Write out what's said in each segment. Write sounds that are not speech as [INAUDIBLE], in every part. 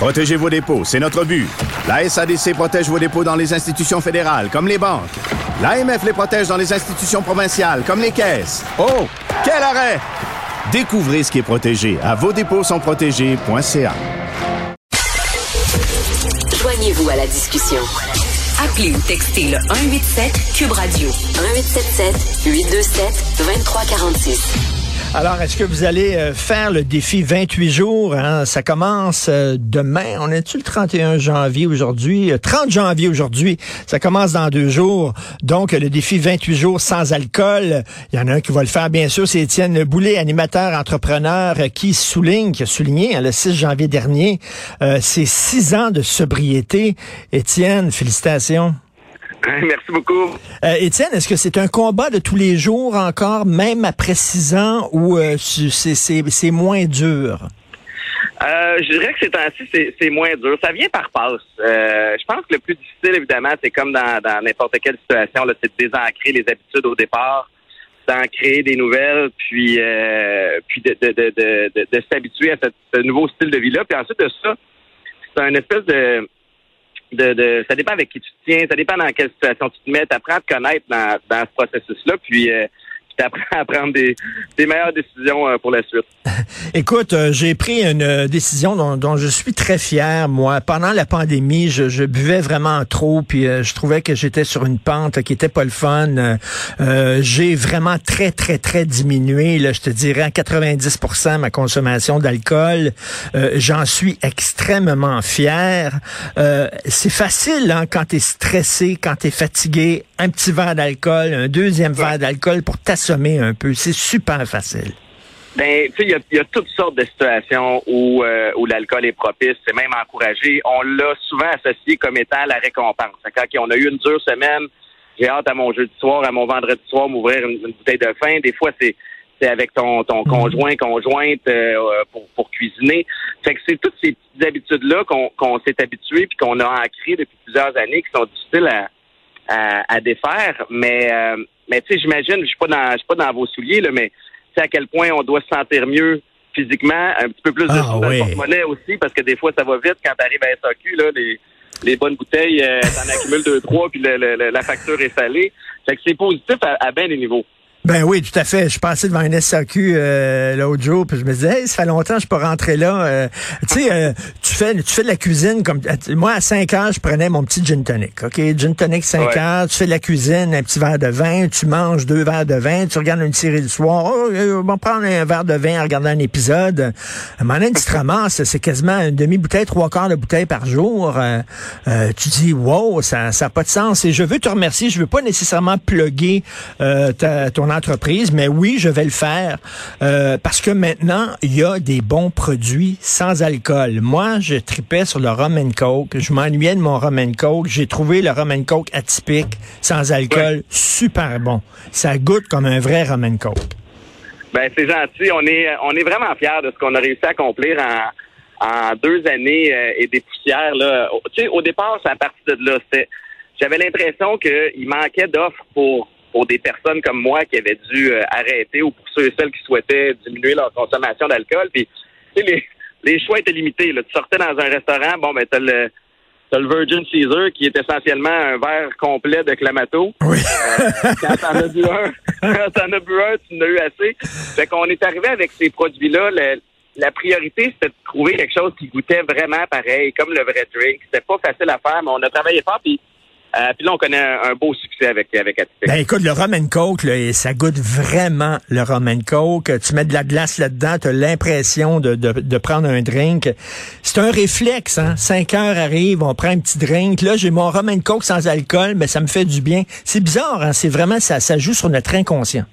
Protégez vos dépôts, c'est notre but. La SADC protège vos dépôts dans les institutions fédérales, comme les banques. L'AMF les protège dans les institutions provinciales, comme les caisses. Oh, quel arrêt! Découvrez ce qui est protégé à vos dépôts sont protégés.ca. Joignez-vous à la discussion. Appelez ou textez le 187 Cube Radio 1877 827 2346. Alors, est-ce que vous allez euh, faire le défi 28 jours? Hein? Ça commence euh, demain. On est-tu le 31 janvier aujourd'hui? 30 euh, janvier aujourd'hui. Ça commence dans deux jours. Donc, le défi 28 jours sans alcool. Il y en a un qui va le faire, bien sûr. C'est Étienne Boulet, animateur, entrepreneur, qui souligne, qui a souligné hein, le 6 janvier dernier, ses six ans de sobriété. Étienne, félicitations. [LAUGHS] Merci beaucoup. Euh, Étienne, est-ce que c'est un combat de tous les jours encore, même après six ans, ou euh, c'est moins dur? Euh, je dirais que c'est ainsi, c'est moins dur. Ça vient par passe. Euh, je pense que le plus difficile, évidemment, c'est comme dans n'importe quelle situation, c'est de désancrer les habitudes au départ, d'en créer des nouvelles, puis puis de, de, de, de, de s'habituer à ce nouveau style de vie-là. Puis ensuite de ça, c'est un espèce de de, de, ça dépend avec qui tu te tiens, ça dépend dans quelle situation tu te mets. Tu apprends à te connaître dans, dans ce processus-là, puis euh, tu apprends [LAUGHS] à prendre des, des meilleures décisions euh, pour la suite. [LAUGHS] Écoute, euh, j'ai pris une euh, décision dont, dont, je suis très fier. Moi, pendant la pandémie, je, je buvais vraiment trop, puis je trouvais que j'étais sur une pente qui était pas le fun. j'ai vraiment très, très, très diminué. Là, je te dirais à 90% ma consommation d'alcool. J'en suis extrêmement fier. C'est facile hein, quand tu es stressé, quand tu es fatigué, un petit verre d'alcool, un deuxième verre d'alcool pour t'assommer un peu. C'est super facile. Ben, tu sais, il y, a, toutes sortes de situations où, euh, où l'alcool est propice, c'est même encouragé. On l'a souvent associé comme étant la récompense. Quand on a eu une dure semaine, j'ai hâte à mon jeudi soir, à mon vendredi soir, m'ouvrir une, bouteille de vin. Des fois, c'est c'est avec ton, ton mhm. conjoint, conjointe euh, pour, pour cuisiner. Fait que c'est toutes ces petites habitudes-là qu'on qu'on s'est habitué puis qu'on a ancrées depuis plusieurs années qui sont difficiles à, à, défaire. Mais, euh, mais tu sais, j'imagine, je suis pas dans, je suis pas dans vos souliers, là, mais tu à quel point on doit se sentir mieux physiquement, un petit peu plus de ah, monnaie aussi, parce que des fois, ça va vite quand tu arrives à SAQ, là, les, les bonnes bouteilles, euh, t'en accumules deux, trois, puis la facture est salée. Fait que c'est positif à, à bien des niveaux. Ben oui, tout à fait. Je passais devant un SAQ euh, l'autre jour, puis je me disais, hey, ça fait longtemps que je peux rentrer là. Euh, tu sais, euh, tu fais tu fais de la cuisine comme moi à 5 heures, je prenais mon petit gin tonic. OK, gin tonic 5 heures, tu fais de la cuisine, un petit verre de vin, tu manges deux verres de vin, tu regardes une série le soir, oh, on va prendre un verre de vin en regardant un épisode. À un moment donné, tu te ramasses, c'est quasiment une demi-bouteille, trois quarts de bouteille par jour. tu dis wow, ça ça a pas de sens et je veux te remercier, je veux pas nécessairement plugger ta, ton entreprise, mais oui, je vais le faire euh, parce que maintenant, il y a des bons produits sans alcool. Moi, je tripais sur le rum and coke. Je m'ennuyais de mon rum and coke. J'ai trouvé le rum and coke atypique, sans alcool, super bon. Ça goûte comme un vrai rum and coke. Ben, c'est gentil. On est, on est vraiment fiers de ce qu'on a réussi à accomplir en, deux années euh, et des poussières. Là. Tu sais, au départ, c'est à partir de là. J'avais l'impression qu'il manquait d'offres pour pour des personnes comme moi qui avaient dû euh, arrêter ou pour ceux et celles qui souhaitaient diminuer leur consommation d'alcool. Puis, les, les choix étaient limités. Là. Tu sortais dans un restaurant, bon, ben, t'as le, t'as le Virgin Caesar qui est essentiellement un verre complet de Clamato. Oui. Euh, quand t'en as bu un, [LAUGHS] quand t'en as bu un, tu en as eu assez. Fait qu'on est arrivé avec ces produits-là. la priorité, c'était de trouver quelque chose qui goûtait vraiment pareil, comme le vrai drink. C'était pas facile à faire, mais on a travaillé fort. Puis euh, puis là, on connaît un, beau succès avec avec Ben écoute, le rum and coke, là, ça goûte vraiment le rum and coke. Tu mets de la glace là-dedans, tu as l'impression de, de, de, prendre un drink. C'est un réflexe, hein. Cinq heures arrivent, on prend un petit drink. Là, j'ai mon rum and coke sans alcool, mais ça me fait du bien. C'est bizarre, hein. C'est vraiment, ça, ça joue sur notre inconscient.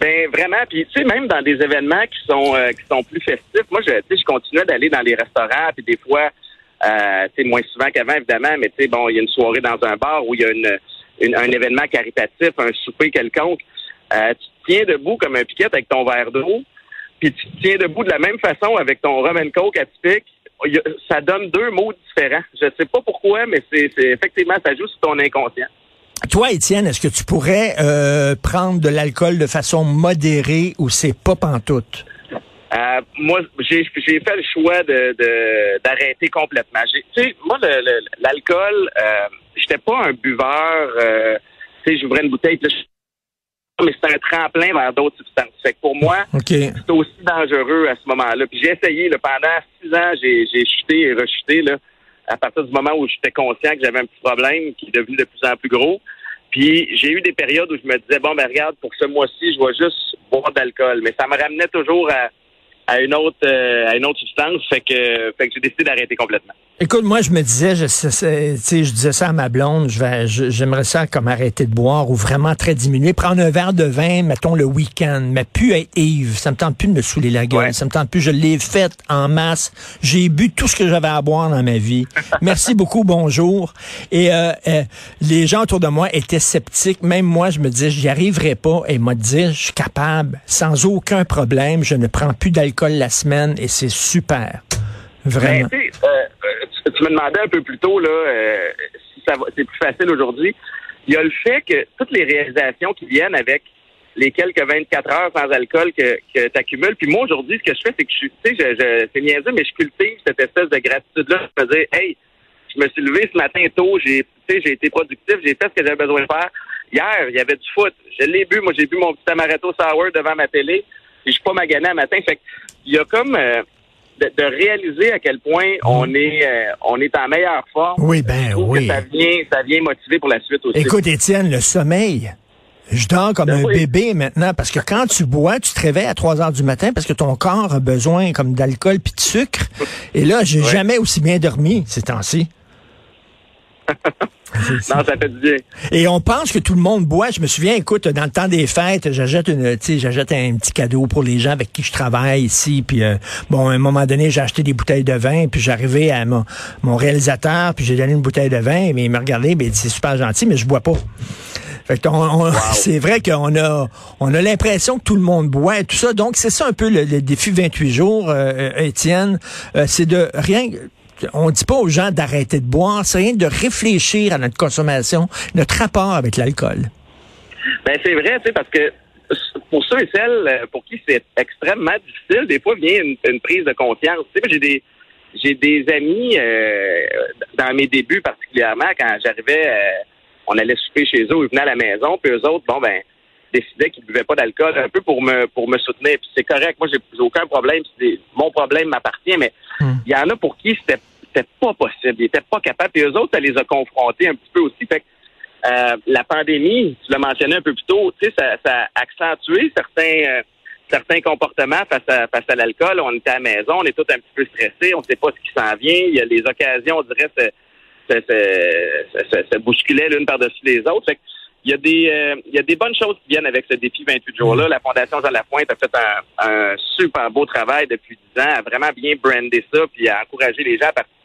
Ben vraiment, puis tu sais même dans des événements qui sont euh, qui sont plus festifs, moi je tu sais je continuais d'aller dans les restaurants puis des fois euh, sais moins souvent qu'avant évidemment, mais tu sais bon, il y a une soirée dans un bar où il y a une, un événement caritatif, un souper quelconque, euh, tu te tiens debout comme un piquette avec ton verre d'eau, puis tu te tiens debout de la même façon avec ton rum and coke atypique, ça donne deux mots différents. Je sais pas pourquoi, mais c'est effectivement ça joue sur ton inconscient. Toi, Étienne, est-ce que tu pourrais euh, prendre de l'alcool de façon modérée ou c'est pas pantoute? Euh, moi, j'ai fait le choix de d'arrêter complètement. Tu sais, moi, l'alcool, euh, j'étais pas un buveur. Euh, tu sais, j'ouvrais une bouteille, mais c'est un tremplin vers d'autres substances. Fait que pour moi, c'est aussi dangereux à ce moment-là. Puis j'ai essayé, là, pendant six ans, j'ai chuté et rechuté, là, à partir du moment où j'étais conscient que j'avais un petit problème qui est devenu de plus en plus gros. Puis j'ai eu des périodes où je me disais, bon, ben regarde, pour ce mois-ci, je vais juste boire d'alcool. Mais ça me ramenait toujours à, à une autre euh, à une autre substance. Fait que, fait que j'ai décidé d'arrêter complètement. Écoute, moi, je me disais, je, sais, je disais ça à ma blonde, je vais, j'aimerais ça comme arrêter de boire ou vraiment très diminuer, prendre un verre de vin, mettons le week-end, mais plus être Yves. Ça me tente plus de me saouler la gueule. Ça me tente plus. Je l'ai fait en masse. J'ai bu tout ce que j'avais à boire dans ma vie. [LAUGHS] Merci beaucoup, bonjour. Et euh, euh, les gens autour de moi étaient sceptiques. Même moi, je me disais, j'y arriverai pas. Et m'a dit, je suis capable, sans aucun problème. Je ne prends plus d'alcool la semaine et c'est super. Vraiment. Ben, tu, me demandais un peu plus tôt là, euh, si c'est plus facile aujourd'hui. Il y a le fait que toutes les réalisations qui viennent avec les quelques 24 heures sans alcool que, que tu accumules. Puis moi, aujourd'hui, ce que je fais, c'est que je tu sais, je, c'est niaiseux, mais je cultive cette espèce de gratitude-là. Je me dis, hey, je me suis levé ce matin tôt, j'ai, j'ai été productif, j'ai fait ce que j'avais besoin de faire. Hier, il y avait du foot. Je l'ai bu, moi, j'ai bu mon petit amaretto sour devant ma télé. Et je suis pas magané à matin. Fait il y a comme, euh, de, réaliser à quel point on est euh, on est en meilleure forme. Oui, ben oui. ça vient ça vient motiver pour la suite aussi. Écoute, Étienne, le sommeil. Je dors comme ben un bébé maintenant parce que quand tu bois, tu te réveilles à 3 heures du matin parce que ton corps a besoin comme d'alcool puis de sucre. Et là, j'ai jamais aussi bien dormi ces temps-ci. [LAUGHS] non, ça fait du bien. Et on pense que tout le monde boit. Je me souviens, écoute, dans le temps des fêtes, j'achète une, j'achète un petit cadeau pour les gens avec qui je travaille ici. Puis euh, bon, à un moment donné, j'ai acheté des bouteilles de vin. Puis j'arrivais à mon, mon réalisateur, puis j'ai donné une bouteille de vin. Mais il m'a regardé, mais c'est super gentil, mais je bois pas. [LAUGHS] c'est vrai qu'on a on a l'impression que tout le monde boit et tout ça. Donc c'est ça un peu le, défi 28 jours, euh, euh, Étienne. c'est de rien on dit pas aux gens d'arrêter de boire, c'est rien de réfléchir à notre consommation, notre rapport avec l'alcool. Ben c'est vrai, tu sais, parce que pour ceux et celles euh, pour qui c'est extrêmement difficile, des fois vient une, prise de conscience. Tu sais, j'ai des j'ai des amis euh, dans mes débuts particulièrement quand j'arrivais, euh, on allait souper chez eux, ils venaient à la maison, puis eux autres, bon ben décidaient qu'ils ne buvaient pas d'alcool un peu pour me pour me soutenir. Puis c'est correct, moi j'ai aucun problème, mon problème m'appartient, mais hmm. il y en a pour qui c'était c'était pas possible. Ils étaient pas capables. Et eux autres, ça les a confrontés un petit peu aussi. Fait que, euh, la pandémie, tu l'as mentionné un peu plus tôt, tu sais, ça, ça, a accentué certains euh, certains comportements face à face à l'alcool. On était à la maison, on est tous un petit peu stressés, on ne sait pas ce qui s'en vient. Il y a les occasions, on dirait, se, se, se, bousculaient l'une par-dessus les autres. Fait que, il y a des euh, il y a des bonnes choses qui viennent avec ce défi 28 jours-là. La Fondation Jean Lapointe a fait un, un super beau travail depuis 10 ans, à vraiment bien brander ça, puis à encourager les gens à participer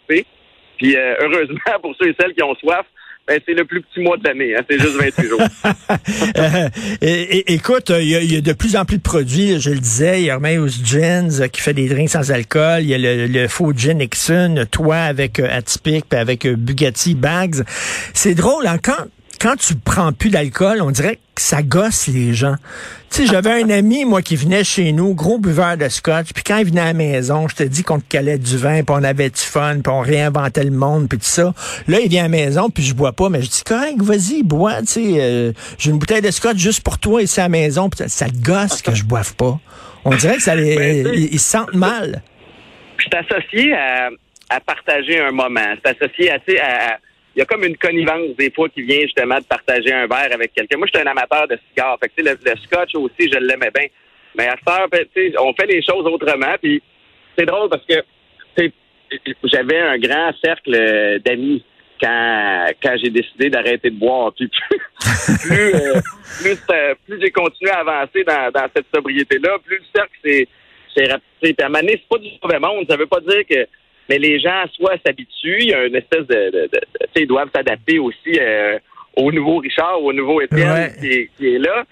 puis euh, heureusement, [LAUGHS] pour ceux et celles qui ont soif, ben, c'est le plus petit mois de l'année, hein, c'est juste 28 jours. [LAUGHS] Euh, écoute, il y, a, de plus en plus de produits, je le disais, il y a Hermeus Gins euh, qui fait des drinks sans alcool, il y a le, faux gin Nixon, toi avec Atypique, avec Bugatti Bags. C'est drôle, hein, quand, quand tu prends plus d'alcool, on dirait que ça gosse les gens. Tu sais, j'avais un ami, moi, qui venait chez nous, gros buveur de scotch, puis quand il venait à la maison, je te dis qu'on te calait du vin, puis on avait du fun, puis on réinventait le monde, puis tout ça. Là, il vient à la maison, puis je bois pas, mais je dis, correct, vas-y, bois, tu sais, euh, j'ai une bouteille de scotch juste pour toi ici à la maison, puis ça, te gosse que je boive pas. On dirait que ça les, ben, ils, se sentent mal. Je suis associé à, à partager un moment. C'est associé à, à il y a comme une connivence des fois qui vient justement de partager un verre avec quelqu'un. Moi, je suis un amateur de cigares. Fait que, le, le scotch aussi, je l'aimais bien. Mais à ça, ben, on fait les choses autrement. Puis c'est drôle parce que j'avais un grand cercle d'amis. quand, quand j'ai décidé d'arrêter de boire. Puis plus, [LAUGHS] euh, plus, plus, j'ai continué à avancer dans, dans cette sobriété-là, plus le cercle c'est c'est à un moment c'est pas du mauvais monde. Ça veut pas dire que mais les gens soit s'habituent, il y a une espèce de, de, tu sais, ils doivent s'adapter aussi euh, au nouveau Richard, au nouveau Étienne qui, qui, est là.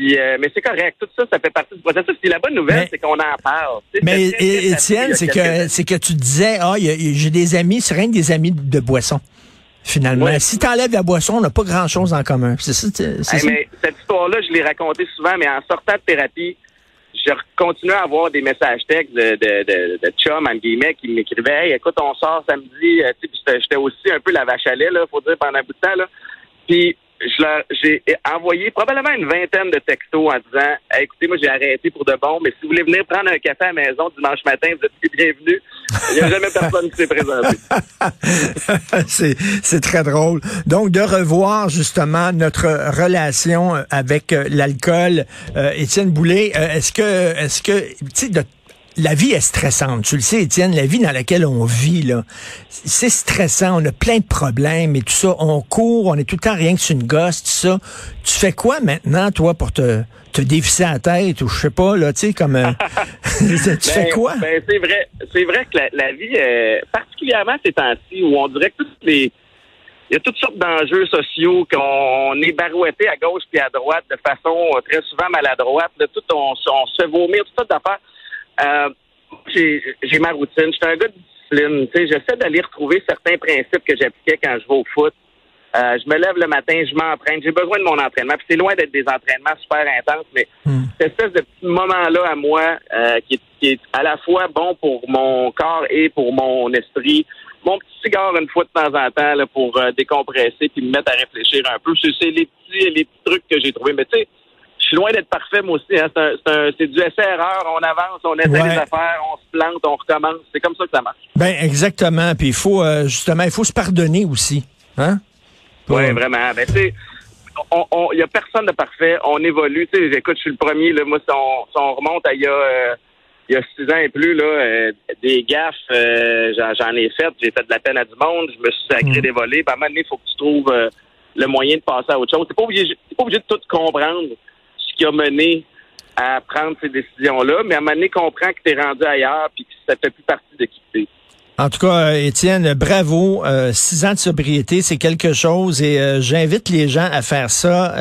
Euh, mais c'est correct. Tout ça, ça fait partie du processus. Puis la bonne nouvelle, c'est qu'on en parle. mais Étienne, c'est que c'est que tu disais, ah, j'ai des amis, c'est rien que des amis de boisson. Finalement, si tu enlèves la boisson, on n'a pas grand-chose en commun. C'est ça, Mais cette histoire-là, je l'ai racontée souvent, mais en sortant de thérapie, je continue à avoir des messages textes de, de, de, de chum, en guillemets, qui m'écrivaient hey, écoute, on sort samedi. Euh, j'étais aussi un peu la vache à lait, là, faut dire, pendant un bout de temps. Là. Puis j'ai envoyé probablement une vingtaine de textos en disant écoutez, moi j'ai arrêté pour de bon, mais si vous voulez venir prendre un café à la maison dimanche matin, vous êtes bienvenus. Il n'y a jamais personne qui s'est présenté. [LAUGHS] c'est très drôle. Donc, de revoir justement notre relation avec euh, l'alcool. Euh, Étienne Boulay, euh, est-ce que est-ce que tu sais de la vie est stressante. Tu le sais, Étienne, la vie dans laquelle on vit, là, c'est stressant. On a plein de problèmes et tout ça. On court, on est tout le temps rien que sur une gosse, tout ça. Tu fais quoi maintenant, toi, pour te, te dévisser la tête ou je sais pas, là, tu sais, comme... Euh, [LAUGHS] [LAUGHS] tu fais ben, quoi? Ben, c'est vrai, c'est vrai que la, vie, euh, particulièrement ces temps-ci, où on dirait que toutes les... Il y a toutes sortes d'enjeux sociaux qu'on est barouetté à gauche puis à droite de façon très souvent maladroite. tout, on, on se vomir, toutes sortes d'affaires. Euh, j'ai ma routine. Je suis un gars de discipline. J'essaie d'aller retrouver certains principes que j'appliquais quand je vais au foot. Euh, je me lève le matin, je m'entraîne. J'ai besoin de mon entraînement. c'est loin d'être des entraînements super intenses, mais hmm. cette espèce de petit moment-là à moi euh, qui, est, à la fois bon pour mon corps et pour mon esprit. Mon petit cigare une fois de temps en temps là, pour décompresser puis me mettre à réfléchir un peu. C'est les petits, les petits trucs que j'ai trouvés. Mais tu sais, loin d'être parfait, moi aussi. Hein. C'est du essai-erreur. On avance, on essaie des affaires, on se plante, on recommence. C'est comme ça que ça marche. Ben exactement. Puis il faut euh, justement, il faut se pardonner aussi. Hein? Oui, vraiment. Ben, tu il n'y a personne de parfait. On évolue. Tu sais, écoute, je suis le premier. Là, moi, si on, remonte à il y a euh, il y a six ans et plus, là, euh, des gaffes, j'en ai fait. J'ai fait de la peine à du monde. Je me suis sacré mm. des volets. à un moment donné, il faut que tu trouves le moyen de passer à autre chose. Tu pas obligé, pas obligé de tout comprendre qui a mené à prendre ces décisions-là, mais à un moment comprend que tu es rendu ailleurs puis que ça fait plus partie de qui en tout cas, euh, Étienne, bravo. Euh, six ans de sobriété, c'est quelque chose et euh, j'invite les gens à faire ça.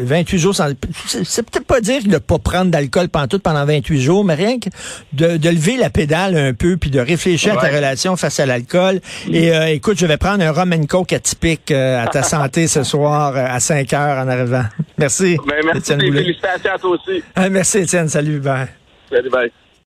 28 jours sans... C'est peut-être pas dire de ne pas prendre d'alcool pendant pendant 28 jours, mais rien que de, de, lever la pédale un peu puis de réfléchir à ta relation face à l'alcool. Et écoute, je vais prendre un rum and coke atypique à ta [LAUGHS] santé ce soir à 5 heures en arrivant. Merci. Ben, merci. Étienne félicitations à toi aussi. merci, Étienne. Salut. Bye. Salut, bye.